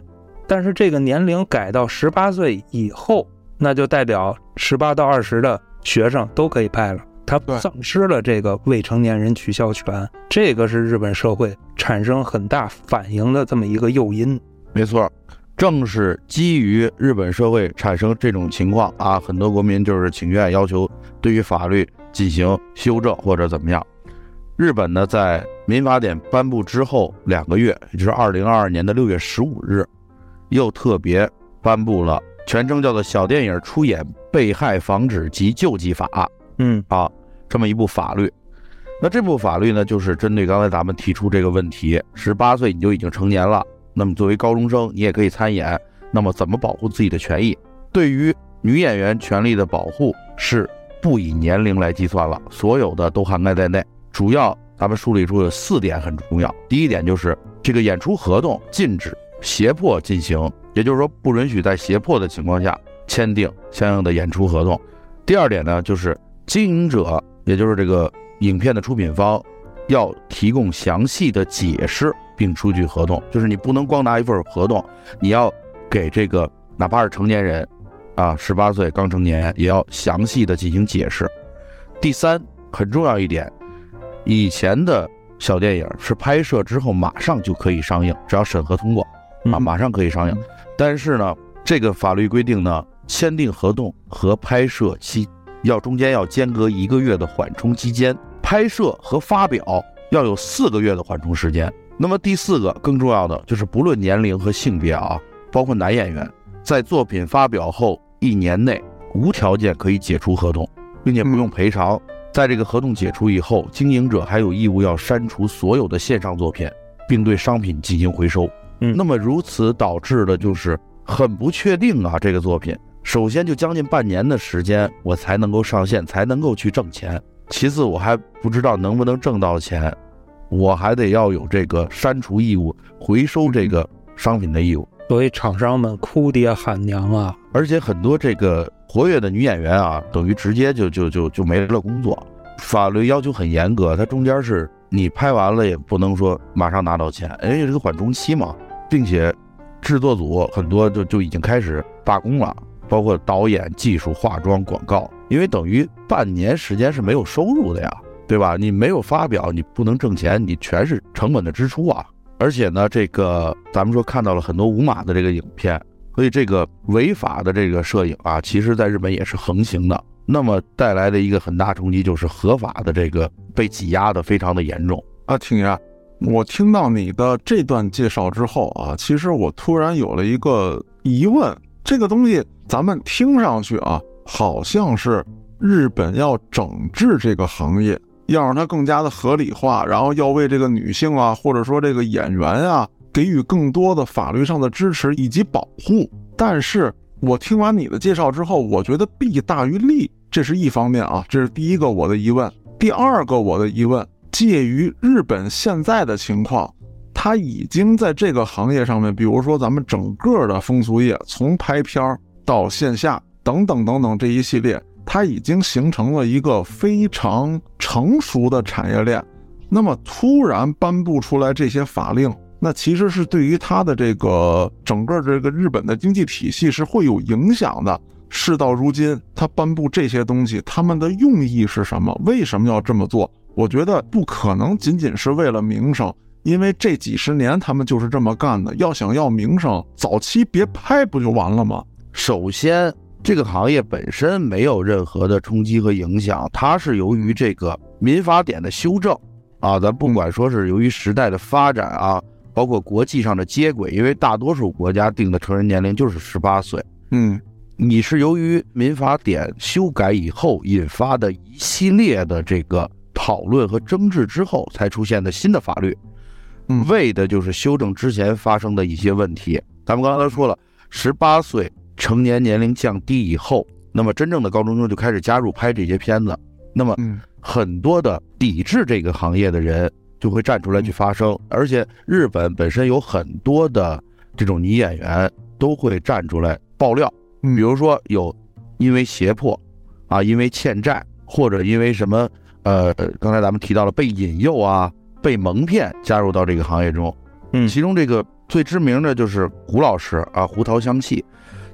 Speaker 1: 但是这个年龄改到十八岁以后，那就代表十八到二十的学生都可以拍了，他丧失了这个未成年人取消权，这个是日本社会产生很大反应的这么一个诱因。
Speaker 2: 没错，正是基于日本社会产生这种情况啊，很多国民就是情愿要求对于法律进行修正或者怎么样。日本呢，在民法典颁布之后两个月，也就是二零二二年的六月十五日，又特别颁布了全称叫做《小电影出演被害防止及救济法》
Speaker 1: 嗯
Speaker 2: 啊，这么一部法律。那这部法律呢，就是针对刚才咱们提出这个问题，十八岁你就已经成年了，那么作为高中生，你也可以参演。那么怎么保护自己的权益？对于女演员权利的保护是不以年龄来计算了，所有的都涵盖在内。主要咱们梳理出有四点很重要。第一点就是这个演出合同禁止胁迫进行，也就是说不允许在胁迫的情况下签订相应的演出合同。第二点呢，就是经营者，也就是这个影片的出品方，要提供详细的解释并出具合同，就是你不能光拿一份合同，你要给这个哪怕是成年人，啊，十八岁刚成年，也要详细的进行解释。第三，很重要一点，以前的小电影是拍摄之后马上就可以上映，只要审核通过，啊，
Speaker 1: 嗯
Speaker 2: 马上可以上映。但是呢，这个法律规定呢，签订合同和拍摄期要中间要间隔一个月的缓冲期间，拍摄和发表要有四个月的缓冲时间。那么第四个更重要的就是，不论年龄和性别啊，包括男演员，在作品发表后一年内无条件可以解除合同，并且不用赔偿。在这个合同解除以后，经营者还有义务要删除所有的线上作品，并对商品进行回收。
Speaker 1: 嗯
Speaker 2: 那么如此导致的就是很不确定啊，这个作品首先就将近半年的时间我才能够上线，才能够去挣钱。其次，我还不知道能不能挣到钱，我还得要有这个删除义务、回收这个商品的义务。
Speaker 1: 所以厂商们哭爹喊娘啊，
Speaker 2: 而且很多这个活跃的女演员啊，等于直接就就就就没了工作。法律要求很严格，它中间是你拍完了也不能说马上拿到钱，因为这个缓冲期嘛，并且制作组很多就就已经开始罢工了，包括导演、技术、化妆、广告，因为等于半年时间是没有收入的呀，对吧？你没有发表，你不能挣钱，你全是成本的支出啊。而且呢，这个咱们说看到了很多无码的这个影片，所以这个违法的这个摄影啊，其实在日本也是横行的。那么带来的一个很大冲击就是合法的这个被挤压的非常的严重。
Speaker 3: 啊，挺爷，我听到你的这段介绍之后啊，其实我突然有了一个疑问，这个东西咱们听上去啊，好像是日本要整治这个行业，要让它更加的合理化，然后要为这个女性啊，或者说这个演员啊，给予更多的法律上的支持以及保护。但是我听完你的介绍之后，我觉得弊大于利，这是一方面啊，这是第一个我的疑问。第二个我的疑问，介于日本现在的情况，它已经在这个行业上面，比如说咱们整个的风俗业，从拍片儿到线下等等等等这一系列，它已经形成了一个非常成熟的产业链。那么突然颁布出来这些法令，那其实是对于它的这个整个这个日本的经济体系是会有影响的。事到如今，他颁布这些东西，他们的用意是什么？为什么要这么做？我觉得不可能仅仅是为了名声，因为这几十年他们就是这么干的。要想要名声，早期别拍不就完了吗？
Speaker 2: 首先，这个行业本身没有任何的冲击和影响，它是由于这个民法典的修正啊，咱不管说是由于时代的发展啊，包括国际上的接轨，因为大多数国家定的成人年龄就是十八岁。
Speaker 3: 嗯，
Speaker 2: 你是由于民法典修改以后引发的一系列的这个讨论和争执之后才出现的新的法律，
Speaker 3: 嗯
Speaker 2: 为的就是修正之前发生的一些问题。咱们刚才说了，十八岁成年年龄降低以后，那么真正的高中生就开始加入拍这些片子，那么
Speaker 3: 嗯。
Speaker 2: 很多的抵制这个行业的人就会站出来去发声，而且日本本身有很多的这种女演员都会站出来爆料，
Speaker 3: 嗯。
Speaker 2: 比如说有因为胁迫啊，因为欠债，或者因为什么呃，刚才咱们提到了被引诱啊、被蒙骗加入到这个行业中，
Speaker 1: 嗯。
Speaker 2: 其中这个最知名的就是胡老师啊，胡桃香气，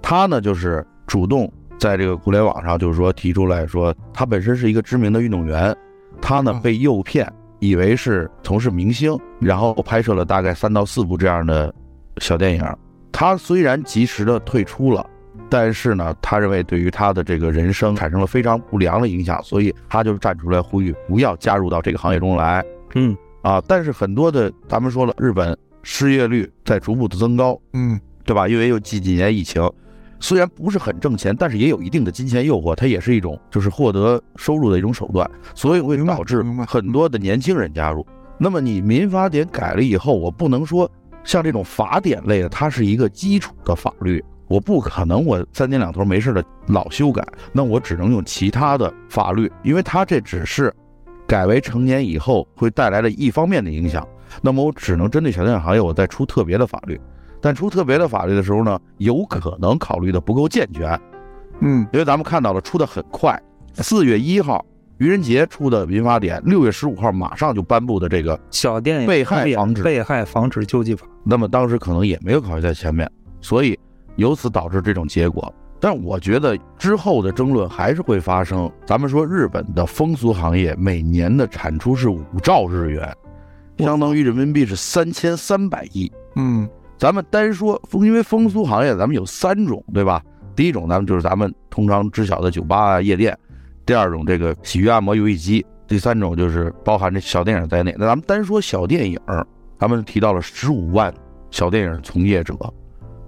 Speaker 2: 他呢就是主动在这个互联网上就是说提出来说，他本身是一个知名的运动员，他呢
Speaker 3: 嗯
Speaker 2: 被诱骗，以为是从事明星，然后拍摄了大概三到四部这样的小电影。他虽然及时的退出了，但是呢，他认为对于他的这个人生产生了非常不良的影响，所以他就站出来呼吁不要加入到这个行业中来。
Speaker 1: 嗯
Speaker 2: 啊，但是很多的，咱们说了，日本失业率在逐步的增高，
Speaker 3: 嗯
Speaker 2: 对吧？因为又近几年疫情，虽然不是很挣钱，但是也有一定的金钱诱惑，它也是一种就是获得收入的一种手段，所以会导致很多的年轻人加入。那么你民法典改了以后，我不能说像这种法典类的，它是一个基础的法律，我不可能我三天两头没事的老修改，那我只能用其他的法律，因为它这只是改为成年以后会带来的一方面的影响，那么我只能针对小电影行业，我再出特别的法律。但出特别的法律的时候呢，有可能考虑的不够健全，
Speaker 3: 嗯
Speaker 2: 因为咱们看到了出的很快，四月一号愚人节出的民法典，六月十五号马上就颁布的这个，
Speaker 1: 小电影
Speaker 2: 被害防止
Speaker 1: 被害防止救济法，
Speaker 2: 那么当时可能也没有考虑在前面，所以由此导致这种结果。但我觉得之后的争论还是会发生。咱们说日本的风俗行业每年的产出是五兆日元，相当于人民币是三千三百亿。
Speaker 3: 嗯
Speaker 2: 咱们单说风，因为风俗行业咱们有三种，对吧？第一种咱们就是咱们通常知晓的酒吧啊、夜店；第二种这个洗浴按摩、游戏机；第三种就是包含这小电影在内。那咱们单说小电影，咱们提到了十五万小电影从业者，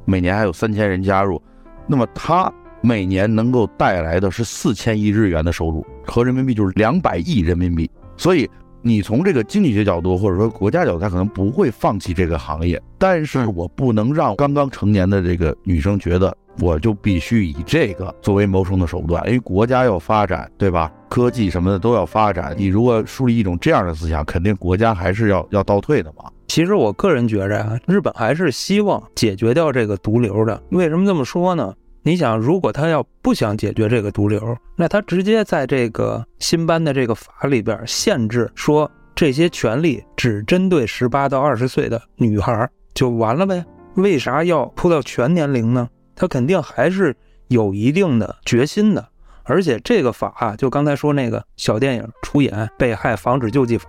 Speaker 2: 每年还有三千人加入，那么它每年能够带来的是四千亿日元的收入，合人民币就是两百亿人民币。所以你从这个经济学角度，或者说国家角度，他可能不会放弃这个行业，但是我不能让刚刚成年的这个女生觉得我就必须以这个作为谋生的手段，因为国家要发展，对吧？科技什么的都要发展，你如果树立一种这样的思想，肯定国家还是要要倒退的嘛。
Speaker 1: 其实我个人觉着啊，日本还是希望解决掉这个毒瘤的。为什么这么说呢？你想，如果他要不想解决这个毒瘤，那他直接在这个新颁的这个法里边限制说，这些权利只针对十八到二十岁的女孩就完了呗？为啥要铺到全年龄呢？他肯定还是有一定的决心的。而且这个法，就刚才说那个小电影出演被害防止救济法，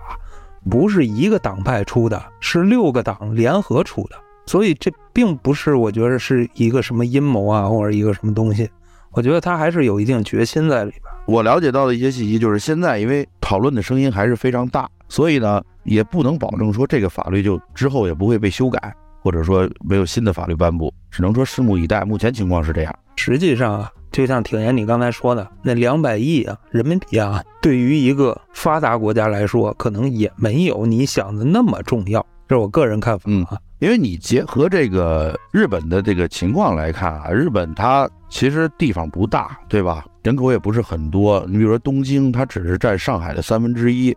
Speaker 1: 不是一个党派出的，是六个党联合出的，所以这并不是我觉得是一个什么阴谋啊，或者一个什么东西。我觉得他还是有一定决心在里边。
Speaker 2: 我了解到的一些信息就是，现在因为讨论的声音还是非常大，所以呢，也不能保证说这个法律就之后也不会被修改，或者说没有新的法律颁布，只能说拭目以待。目前情况是这样。
Speaker 1: 实际上啊，就像挺爷你刚才说的，那两百亿啊人民币啊，对于一个发达国家来说，可能也没有你想的那么重要。这是我个人看法
Speaker 2: 嗯
Speaker 1: 啊。
Speaker 2: 因为你结合这个日本的这个情况来看啊，日本它其实地方不大，对吧？人口也不是很多。你比如说东京，它只是占上海的三分之一，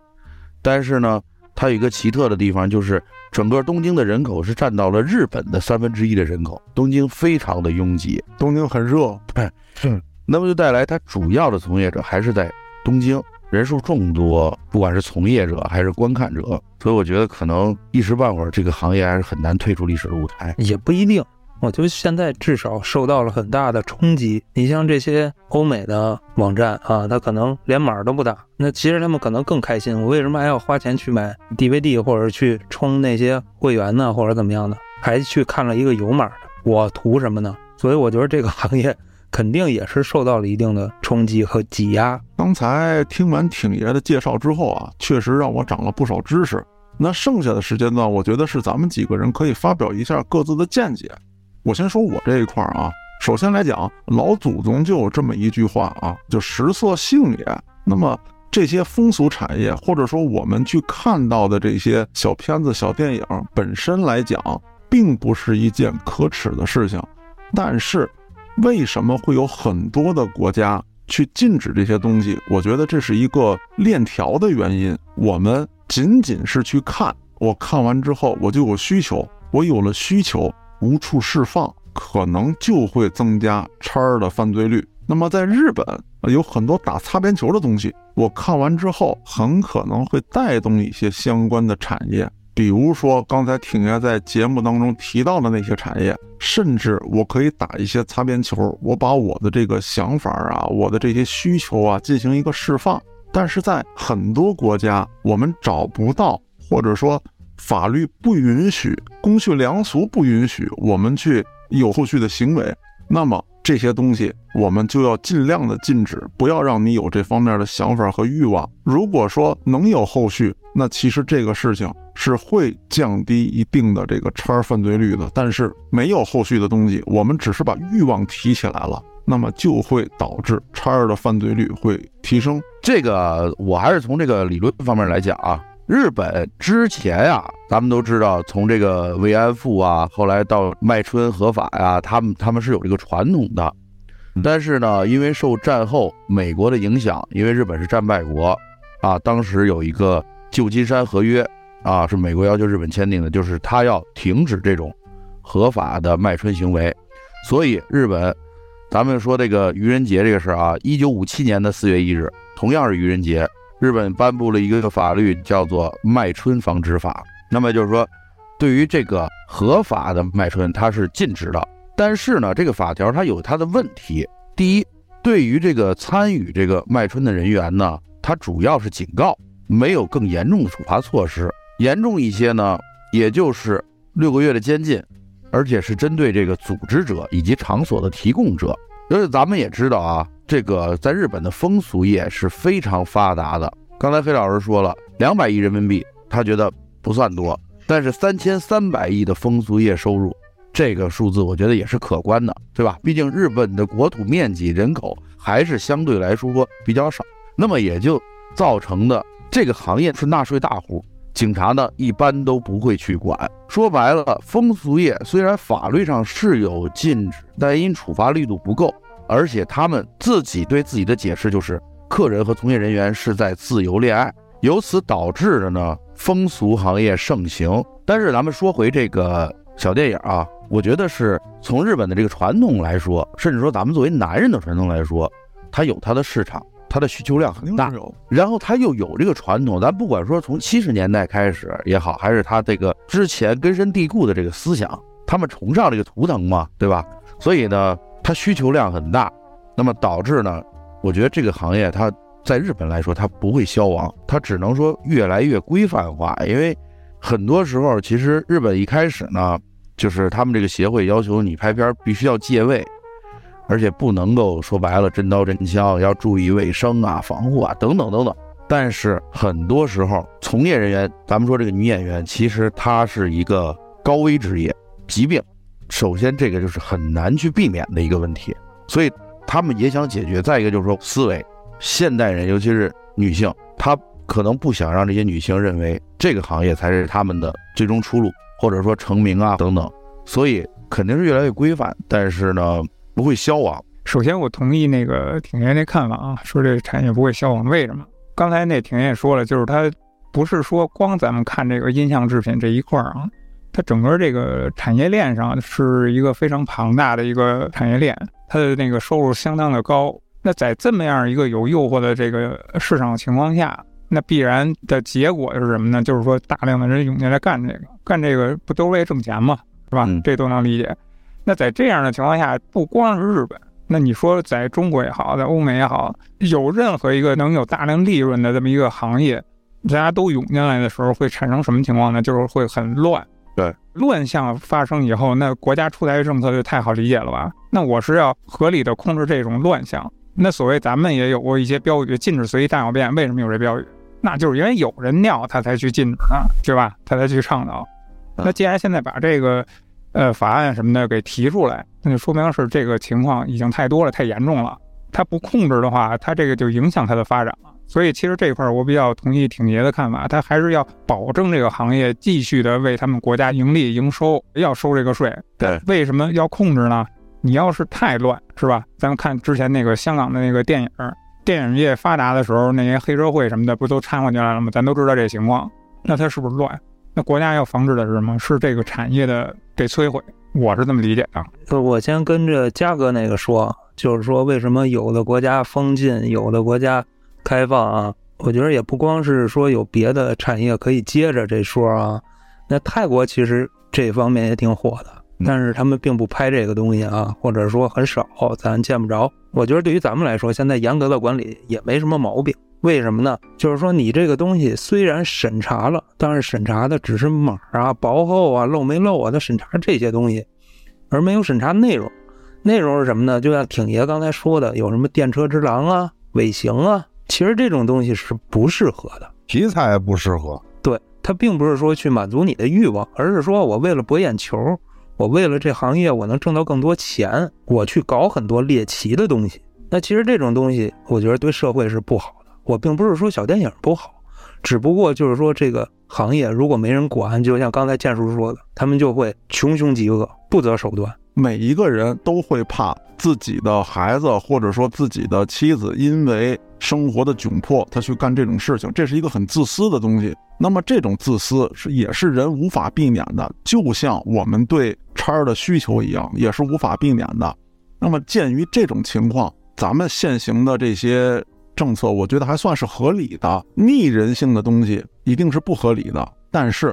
Speaker 2: 但是呢，它有一个奇特的地方，就是整个东京的人口是占到了日本的三分之一的人口。东京非常的拥挤，
Speaker 3: 东京很热，
Speaker 2: 那么就带来它主要的从业者还是在东京，人数众多，不管是从业者还是观看者，所以我觉得可能一时半会儿这个行业还是很难退出历史的舞台。
Speaker 1: 也不一定。我觉得现在至少受到了很大的冲击。你像这些欧美的网站啊，它可能连码都不打，那其实他们可能更开心。我为什么还要花钱去买 DVD 或者去充那些会员呢，或者怎么样的？还去看了一个有码的，我图什么呢？所以我觉得这个行业肯定也是受到了一定的冲击和挤压。
Speaker 3: 刚才听完挺爷的介绍之后啊，确实让我长了不少知识。那剩下的时间段，我觉得是咱们几个人可以发表一下各自的见解。我先说我这一块啊，首先来讲，老祖宗就有这么一句话啊，就食色性也。那么这些风俗产业，或者说我们去看到的这些小片子、小电影本身来讲，并不是一件可耻的事情。但是，为什么会有很多的国家去禁止这些东西？我觉得这是一个链条的原因。我们仅仅是去看，我看完之后我就有需求，我有了需求。无处释放，可能就会增加叉儿的犯罪率。那么在日本，有很多打擦边球的东西，我看完之后，很可能会带动一些相关的产业，比如说刚才挺爷在节目当中提到的那些产业，甚至我可以打一些擦边球，我把我的这个想法啊，我的这些需求啊进行一个释放。但是在很多国家，我们找不到，或者说。法律不允许，公序良俗不允许我们去有后续的行为，那么这些东西我们就要尽量的禁止，不要让你有这方面的想法和欲望。如果说能有后续，那其实这个事情是会降低一定的这个叉犯罪率的。但是没有后续的东西，我们只是把欲望提起来了，那么就会导致叉的犯罪率会提升。
Speaker 2: 这个我还是从这个理论方面来讲啊。日本之前啊，咱们都知道，从这个慰安妇啊，后来到卖春合法呀，他们他们是有这个传统的。但是呢，因为受战后美国的影响，因为日本是战败国啊，当时有一个旧金山合约啊，是美国要求日本签订的，就是他要停止这种合法的卖春行为。所以日本，咱们说这个愚人节这个事儿啊，一九五七年的四月一日，同样是愚人节。日本颁布了一个法律，叫做《卖春防止法》。那么就是说，对于这个合法的卖春，它是禁止的。但是呢，这个法条它有它的问题。第一，对于这个参与这个卖春的人员呢，它主要是警告，没有更严重的处罚措施。严重一些呢，也就是六个月的监禁，而且是针对这个组织者以及场所的提供者。而且咱们也知道啊。这个在日本的风俗业是非常发达的。刚才黑老师说了，两百亿人民币，他觉得不算多，但是三千三百亿的风俗业收入，这个数字我觉得也是可观的，对吧？毕竟日本的国土面积、人口还是相对来说比较少，那么也就造成的这个行业是纳税大户，警察呢一般都不会去管。说白了，风俗业虽然法律上是有禁止，但因处罚力度不够。而且他们自己对自己的解释就是，客人和从业人员是在自由恋爱，由此导致的呢风俗行业盛行。但是咱们说回这个小电影啊，我觉得是从日本的这个传统来说，甚至说咱们作为男人的传统来说，它有它的市场，它的需求量很大。然后它又有这个传统，咱不管说从七十年代开始也好，还是它这个之前根深蒂固的这个思想，他们崇尚这个图腾嘛，对吧？所以呢。它需求量很大，那么导致呢？我觉得这个行业它在日本来说它不会消亡，它只能说越来越规范化。因为很多时候，其实日本一开始呢，就是他们这个协会要求你拍片必须要借位，而且不能够说白了真刀真枪，要注意卫生啊、防护啊等等等等。但是很多时候，从业人员，咱们说这个女演员，其实她是一个高危职业，疾病。首先，这个就是很难去避免的一个问题，所以他们也想解决。再一个就是说，思维，现代人尤其是女性，她可能不想让这些女性认为这个行业才是他们的最终出路，或者说成名啊等等，所以肯定是越来越规范，但是呢，不会消亡。
Speaker 4: 首先，我同意那个挺爷那看法啊，说这个产业不会消亡。为什么？刚才那挺爷也说了，就是他不是说光咱们看这个音像制品这一块儿啊。它整个这个产业链上是一个非常庞大的一个产业链，它的那个收入相当的高。那在这么样一个有诱惑的这个市场情况下，那必然的结果是什么呢？就是说大量的人涌进来干这个，干这个不都为挣钱吗？是吧？这都能理解。那在这样的情况下，不光是日本，那你说在中国也好，在欧美也好，有任何一个能有大量利润的这么一个行业，大家都涌进来的时候，会产生什么情况呢？就是会很乱。
Speaker 3: 对，
Speaker 4: 乱象发生以后，那国家出台的政策就太好理解了吧？那我是要合理的控制这种乱象。那所谓咱们也有过一些标语，禁止随地大小便，为什么有这标语？那就是因为有人尿，他才去禁止呢，对吧？他才去倡导。那既然现在把这个。呃，法案什么的给提出来，那就说明是这个情况已经太多了，太严重了。他不控制的话，他这个就影响他的发展了。所以，其实这块儿我比较同意挺爷的看法，他还是要保证这个行业继续的为他们国家盈利营收，要收这个税。
Speaker 3: 对，
Speaker 4: 为什么要控制呢？你要是太乱，是吧？咱们看之前那个香港的那个电影，电影业发达的时候，那些黑社会什么的不都掺和进来了吗？咱都知道这情况，那它是不是乱？那国家要防止的是什么？是这个产业的。被摧毁，我是这么理解的。
Speaker 1: 就我先跟着嘉哥那个说，就是说为什么有的国家封禁，有的国家开放啊？我觉得也不光是说有别的产业可以接着这说啊。那泰国其实这方面也挺火的，但是他们并不拍这个东西啊，或者说很少，咱见不着。我觉得对于咱们来说，现在严格的管理也没什么毛病。为什么呢？就是说，你这个东西虽然审查了，但是审查的只是码啊、薄厚啊、漏没漏啊，它审查这些东西，而没有审查内容。内容是什么呢？就像挺爷刚才说的，有什么电车之狼啊、尾行啊，其实这种东西是不适合的，
Speaker 5: 题材不适合。
Speaker 1: 对，它并不是说去满足你的欲望，而是说我为了博眼球，我为了这行业我能挣到更多钱，我去搞很多猎奇的东西。那其实这种东西，我觉得对社会是不好的。我并不是说小电影不好，只不过就是说这个行业如果没人管，就像刚才建叔说的，他们就会穷凶极恶，不择手段。
Speaker 3: 每一个人都会怕自己的孩子或者说自己的妻子因为生活的窘迫，他去干这种事情，这是一个很自私的东西。那么这种自私是也是人无法避免的，就像我们对叉儿的需求一样，也是无法避免的。那么鉴于这种情况，咱们现行的这些。政策我觉得还算是合理的，逆人性的东西一定是不合理的。但是，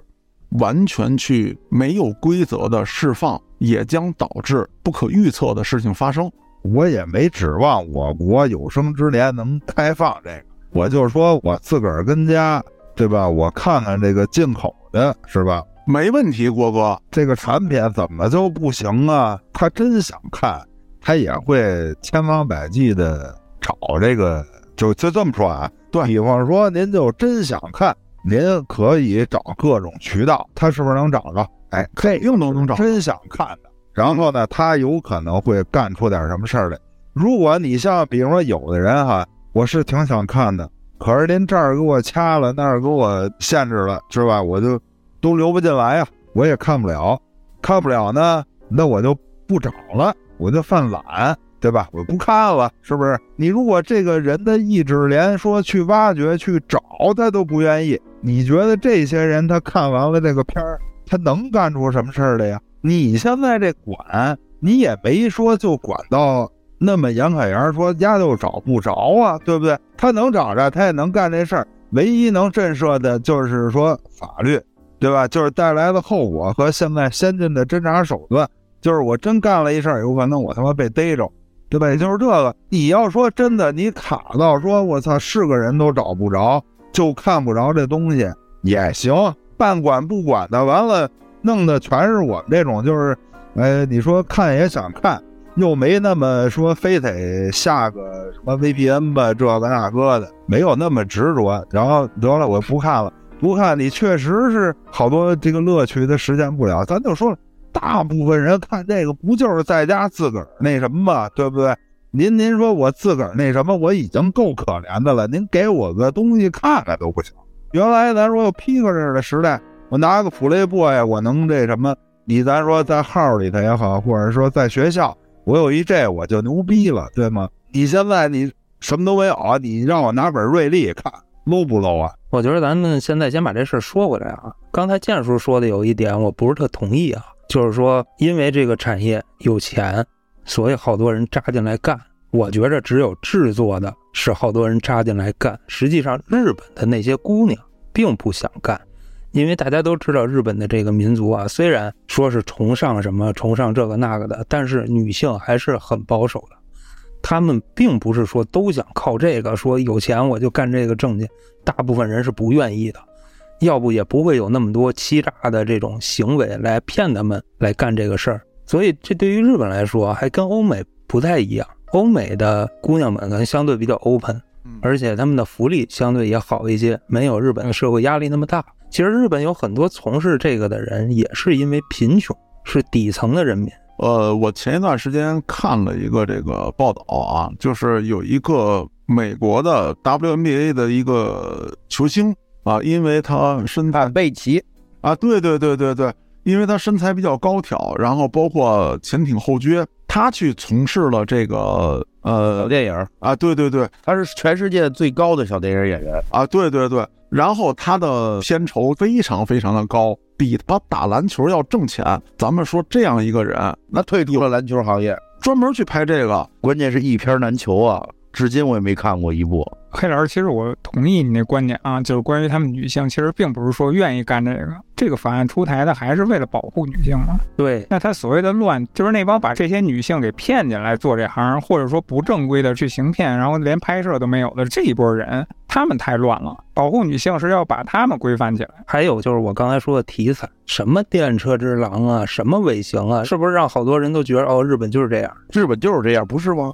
Speaker 3: 完全去没有规则的释放，也将导致不可预测的事情发生。
Speaker 5: 我也没指望我国有生之年能开放这个，我就说我自个儿跟家，对吧？我看看这个进口的是吧？
Speaker 3: 没问题，郭哥，
Speaker 5: 这个产品怎么就不行啊？他真想看，他也会千方百计的找这个。就就这么说啊，
Speaker 3: 对
Speaker 5: 比方说，您就真想看，您可以找各种渠道，他是不是能找着？哎，
Speaker 3: 肯定都能找。
Speaker 5: 真想看的，然后呢，他有可能会干出点什么事儿来。如果你像，比如说有的人哈，我是挺想看的，可是您这儿给我掐了，那儿给我限制了，是吧？我就都流不进来呀，我也看不了，看不了呢，那我就不找了，我就犯懒。对吧？我不看了，是不是？你如果这个人的意志连说去挖掘、去找他都不愿意，你觉得这些人他看完了这个片儿，他能干出什么事儿来呀？你现在这管，你也没说就管到那么严可严，说丫就找不着啊，对不对？他能找着，他也能干这事儿。唯一能震慑的就是说法律，对吧？就是带来的后果和现在先进的侦查手段，就是我真干了一事儿，有可能我他妈被逮着。对吧？也就是这个。你要说真的，你卡到说，我操，是个人都找不着，就看不着这东西也行。半管不管的，完了弄的全是我们这种，就是，哎，你说看也想看，又没那么说非得下个什么 VPN 吧，这个那个的，没有那么执着。然后得了，我不看了，不看你确实是好多这个乐趣他实现不了。咱就说了。大部分人看这个不就是在家自个儿那什么吗？对不对？您您说我自个儿那什么，我已经够可怜的了。您给我个东西看看都不行。原来咱说有皮克这的时代，我拿个普雷 boy，我能这什么？你咱说在号里头也好，或者说在学校，我有一这我就牛逼了，对吗？你现在你什么都没有？你让我拿本瑞丽看，low 不 low 啊？
Speaker 1: 我觉得咱们现在先把这事说回来啊。刚才建叔说的有一点，我不是特同意啊。就是说，因为这个产业有钱，所以好多人扎进来干。我觉着只有制作的是好多人扎进来干。实际上，日本的那些姑娘并不想干，因为大家都知道日本的这个民族啊，虽然说是崇尚什么崇尚这个那个的，但是女性还是很保守的。他们并不是说都想靠这个，说有钱我就干这个挣去，大部分人是不愿意的，要不也不会有那么多欺诈的这种行为来骗他们来干这个事儿。所以这对于日本来说，还跟欧美不太一样。欧美的姑娘们可能相对比较 open，而且他们的福利相对也好一些，没有日本的社会压力那么大。其实日本有很多从事这个的人，也是因为贫穷，是底层的人民。
Speaker 3: 呃，我前一段时间看了一个这个报道啊，就是有一个美国的 WNBA 的一个球星啊，因为他身材
Speaker 2: 贝奇
Speaker 3: 啊，对对对对对，因为他身材比较高挑，然后包括前挺后撅，他去从事了这个呃
Speaker 2: 小电影
Speaker 3: 啊，对对对，
Speaker 2: 他是全世界最高的小电影演员
Speaker 3: 啊，对对对，然后他的片酬非常非常的高。比他打篮球要挣钱。咱们说这样一个人，
Speaker 2: 那退出了篮球行业，
Speaker 3: 专门去拍这个，
Speaker 2: 关键是一片难求啊！至今我也没看过一部。
Speaker 4: 黑老师，其实我同意你那观点啊，就是关于他们女性，其实并不是说愿意干这个。这个法案出台的还是为了保护女性嘛？
Speaker 1: 对。
Speaker 4: 那他所谓的乱，就是那帮把这些女性给骗进来做这行，或者说不正规的去行骗，然后连拍摄都没有的这一波人，他们太乱了。保护女性是要把他们规范起来。
Speaker 1: 还有就是我刚才说的题材，什么电车之狼啊，什么尾行啊，是不是让好多人都觉得哦，日本就是这样？
Speaker 2: 日本就是这样，不是吗？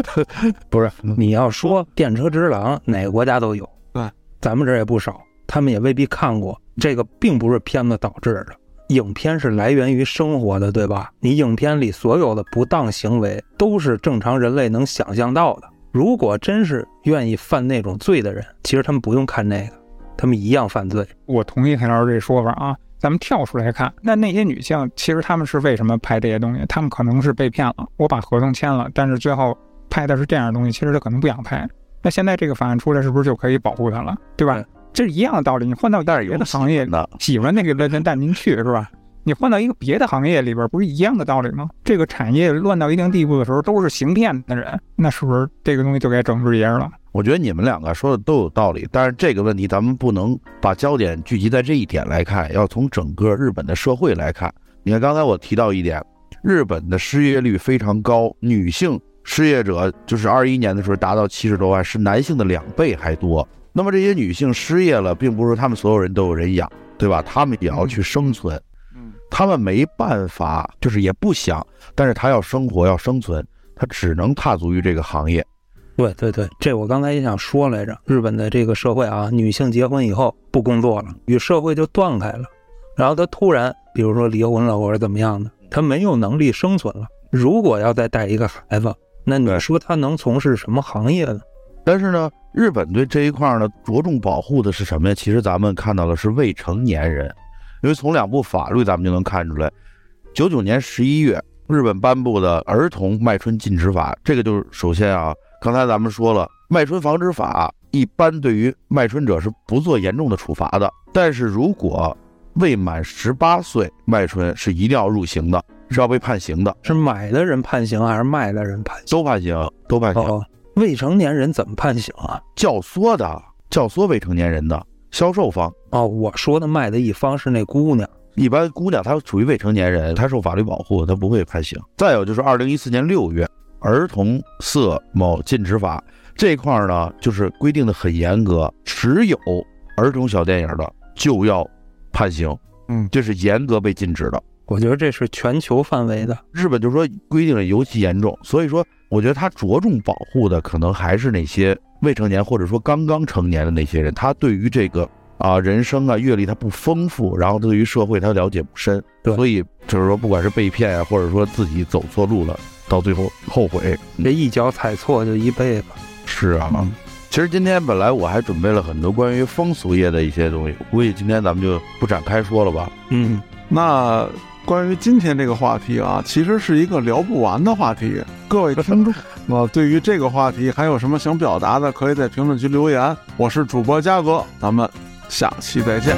Speaker 1: 不是，你要说电车之狼，哪个国家都有。
Speaker 3: 对，
Speaker 1: 咱们这儿也不少。他们也未必看过这个，并不是片子导致的。影片是来源于生活的，对吧？你影片里所有的不当行为都是正常人类能想象到的。如果真是愿意犯那种罪的人，其实他们不用看那个，他们一样犯罪。
Speaker 4: 我同意黑老师这说法啊。咱们跳出来看，那那些女性其实他们是为什么拍这些东西？他们可能是被骗了，我把合同签了，但是最后拍的是这样的东西，其实他可能不想拍。那现在这个法案出来，是不是就可以保护他了？对吧？这是一样的道理，你换到别的行业，喜欢那个人人带您去是吧？你换到一个别的行业里边，不是一样的道理吗？这个产业乱到一定地步的时候，都是行骗的人，那是不是这个东西就该整治一下了？
Speaker 2: 我觉得你们两个说的都有道理，但是这个问题咱们不能把焦点聚集在这一点来看，要从整个日本的社会来看。你看刚才我提到一点，日本的失业率非常高，女性失业者就是二一年的时候达到七十多万，是男性的两倍还多。那么这些女性失业了，并不是她们所有人都有人养，对吧？她们也要去生存，嗯，他们没办法，就是也不想，但是她要生活要生存，她只能踏足于这个行业。
Speaker 1: 对对对，这我刚才也想说来着。日本的这个社会啊，女性结婚以后不工作了，与社会就断开了，然后她突然，比如说离婚了或者怎么样的，她没有能力生存了。如果要再带一个孩子，那你说她能从事什么行业呢？
Speaker 2: 但是呢，日本对这一块呢着重保护的是什么呀？其实咱们看到的是未成年人，因为从两部法律咱们就能看出来，九九年十一月日本颁布的儿童卖春禁止法，这个就是首先啊，刚才咱们说了，卖春防止法一般对于卖春者是不做严重的处罚的，但是如果未满十八岁卖春是一定要入刑的，是要被判刑的。
Speaker 1: 是买的人判刑还是卖的人判刑？
Speaker 2: 都判刑，都判刑。
Speaker 1: 未成年人怎么判刑啊？
Speaker 2: 教唆的，教唆未成年人的销售方
Speaker 1: 哦。我说的卖的一方是那姑娘，
Speaker 2: 一般姑娘她属于未成年人，她受法律保护，她不会判刑。再有就是二零一四年六月儿童色某禁止法这块呢，就是规定的很严格，持有儿童小电影的就要判刑。
Speaker 3: 嗯，
Speaker 2: 这是严格被禁止的。
Speaker 1: 我觉得这是全球范围的，
Speaker 2: 日本就说规定的尤其严重，所以说我觉得他着重保护的可能还是那些未成年或者说刚刚成年的那些人，他对于这个啊人生啊阅历他不丰富，然后对于社会他了解不深，所以就是说不管是被骗啊，或者说自己走错路了，到最后后悔，
Speaker 1: 这一脚踩错就一辈子。
Speaker 2: 是啊，其实今天本来我还准备了很多关于风俗业的一些东西，我估计今天咱们就不展开说了吧。
Speaker 1: 嗯，
Speaker 3: 那。关于今天这个话题啊，其实是一个聊不完的话题。各位听众，那 对于这个话题还有什么想表达的，可以在评论区留言。我是主播嘉哥，咱们下期再见。